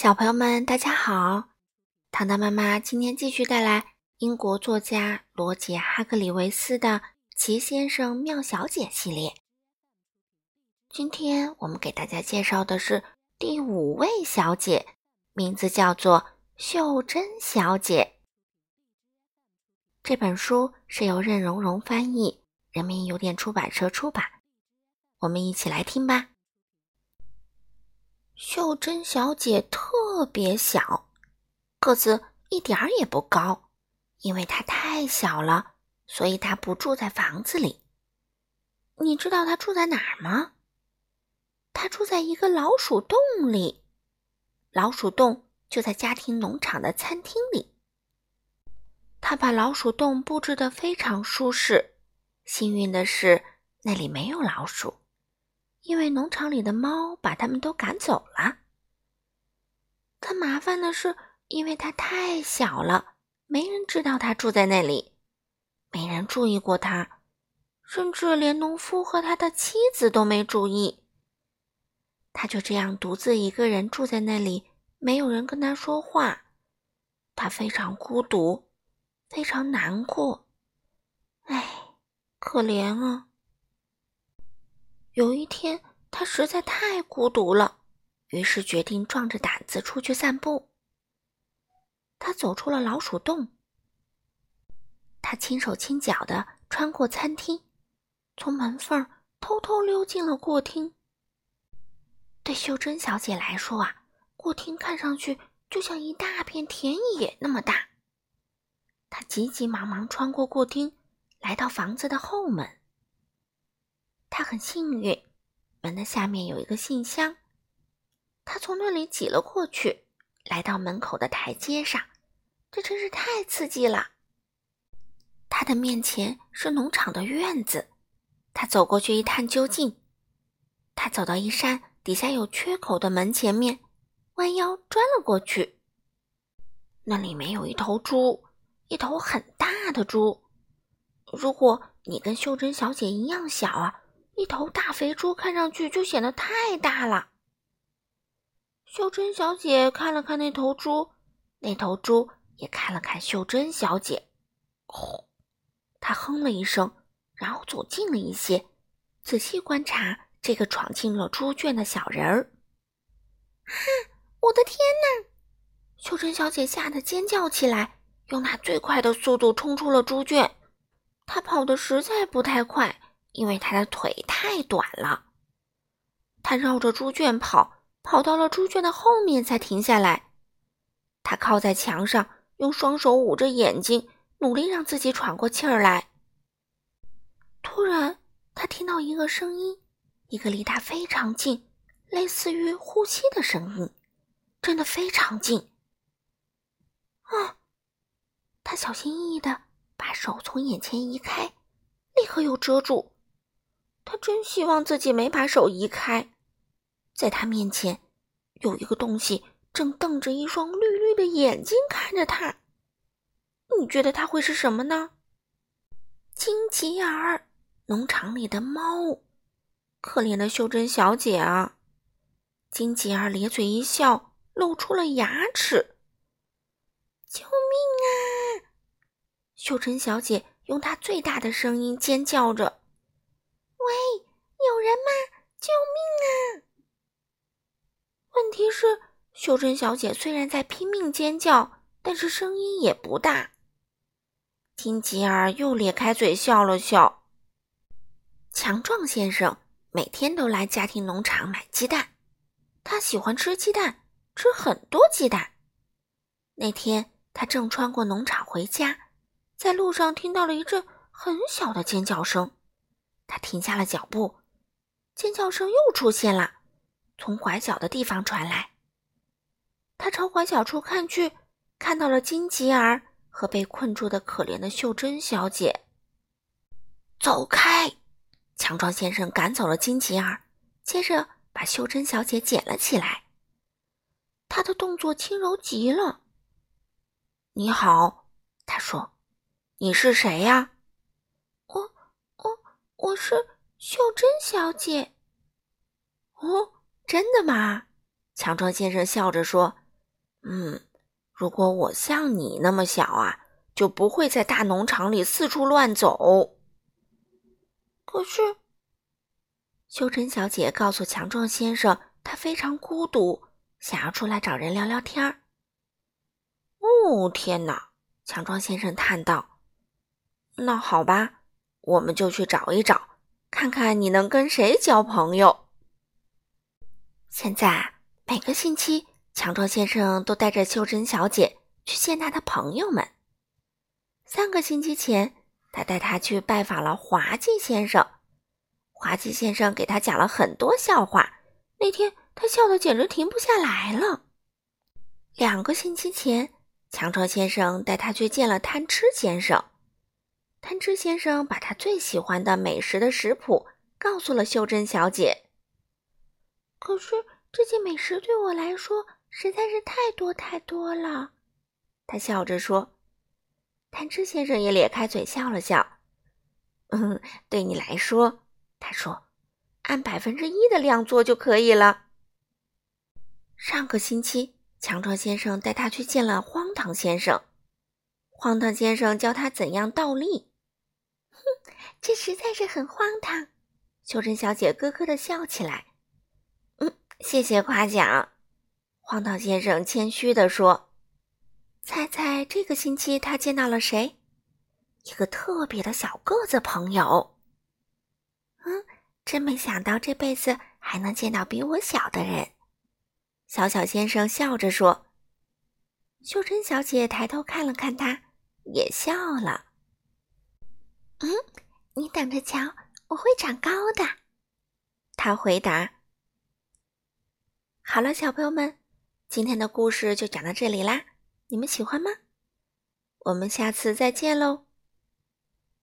小朋友们，大家好！糖糖妈妈今天继续带来英国作家罗杰·哈格里维斯的《奇先生妙小姐》系列。今天我们给大家介绍的是第五位小姐，名字叫做秀珍小姐。这本书是由任溶溶翻译，人民邮电出版社出版。我们一起来听吧。秀珍小姐特别小，个子一点儿也不高，因为她太小了，所以她不住在房子里。你知道她住在哪儿吗？她住在一个老鼠洞里，老鼠洞就在家庭农场的餐厅里。她把老鼠洞布置得非常舒适，幸运的是那里没有老鼠。因为农场里的猫把它们都赶走了。可麻烦的是，因为它太小了，没人知道它住在那里，没人注意过它，甚至连农夫和他的妻子都没注意。他就这样独自一个人住在那里，没有人跟他说话，他非常孤独，非常难过。唉，可怜啊！有一天，他实在太孤独了，于是决定壮着胆子出去散步。他走出了老鼠洞，他轻手轻脚地穿过餐厅，从门缝偷偷溜进了过厅。对秀珍小姐来说啊，过厅看上去就像一大片田野那么大。她急急忙忙穿过过厅，来到房子的后门。他很幸运，门的下面有一个信箱，他从那里挤了过去，来到门口的台阶上。这真是太刺激了！他的面前是农场的院子，他走过去一探究竟。他走到一扇底下有缺口的门前面，弯腰钻了过去。那里面有一头猪，一头很大的猪。如果你跟秀珍小姐一样小啊！一头大肥猪看上去就显得太大了。秀珍小姐看了看那头猪，那头猪也看了看秀珍小姐。哦，她哼了一声，然后走近了一些，仔细观察这个闯进了猪圈的小人儿。哈！我的天哪！秀珍小姐吓得尖叫起来，用她最快的速度冲出了猪圈。她跑得实在不太快。因为他的腿太短了，他绕着猪圈跑，跑到了猪圈的后面才停下来。他靠在墙上，用双手捂着眼睛，努力让自己喘过气儿来。突然，他听到一个声音，一个离他非常近，类似于呼吸的声音，真的非常近。啊！他小心翼翼的把手从眼前移开，立刻又遮住。他真希望自己没把手移开，在他面前有一个东西正瞪着一双绿绿的眼睛看着他。你觉得他会是什么呢？金吉尔，农场里的猫。可怜的秀珍小姐啊！金吉尔咧嘴一笑，露出了牙齿。救命啊！秀珍小姐用她最大的声音尖叫着。喂，有人吗？救命啊！问题是，秀珍小姐虽然在拼命尖叫，但是声音也不大。金吉尔又咧开嘴笑了笑。强壮先生每天都来家庭农场买鸡蛋，他喜欢吃鸡蛋，吃很多鸡蛋。那天他正穿过农场回家，在路上听到了一阵很小的尖叫声。他停下了脚步，尖叫声又出现了，从拐角的地方传来。他朝拐角处看去，看到了金吉尔和被困住的可怜的秀珍小姐。走开！强壮先生赶走了金吉尔，接着把秀珍小姐捡了起来。他的动作轻柔极了。你好，他说：“你是谁呀？”我是秀珍小姐。哦，真的吗？强壮先生笑着说：“嗯，如果我像你那么小啊，就不会在大农场里四处乱走。可是，秀珍小姐告诉强壮先生，她非常孤独，想要出来找人聊聊天儿。哦，天哪！强壮先生叹道：“那好吧，我们就去找一找，看看你能跟谁交朋友。”现在每个星期，强壮先生都带着秀珍小姐去见他的朋友们。三个星期前，他带她去拜访了滑稽先生。滑稽先生给他讲了很多笑话，那天他笑得简直停不下来了。两个星期前，强壮先生带他去见了贪吃先生。贪吃先生把他最喜欢的美食的食谱告诉了秀珍小姐。可是这些美食对我来说实在是太多太多了，他笑着说。贪吃先生也咧开嘴笑了笑。嗯，对你来说，他说，按百分之一的量做就可以了。上个星期，强壮先生带他去见了荒唐先生。荒唐先生教他怎样倒立。这实在是很荒唐。秀珍小姐咯咯的笑起来。嗯谢谢夸奖，荒唐先生谦虚地说：“猜猜这个星期他见到了谁？一个特别的小个子朋友。嗯，真没想到这辈子还能见到比我小的人。”小小先生笑着说。秀珍小姐抬头看了看他，也笑了。“嗯，你等着瞧，我会长高的。”他回答。好了，小朋友们，今天的故事就讲到这里啦，你们喜欢吗？我们下次再见喽。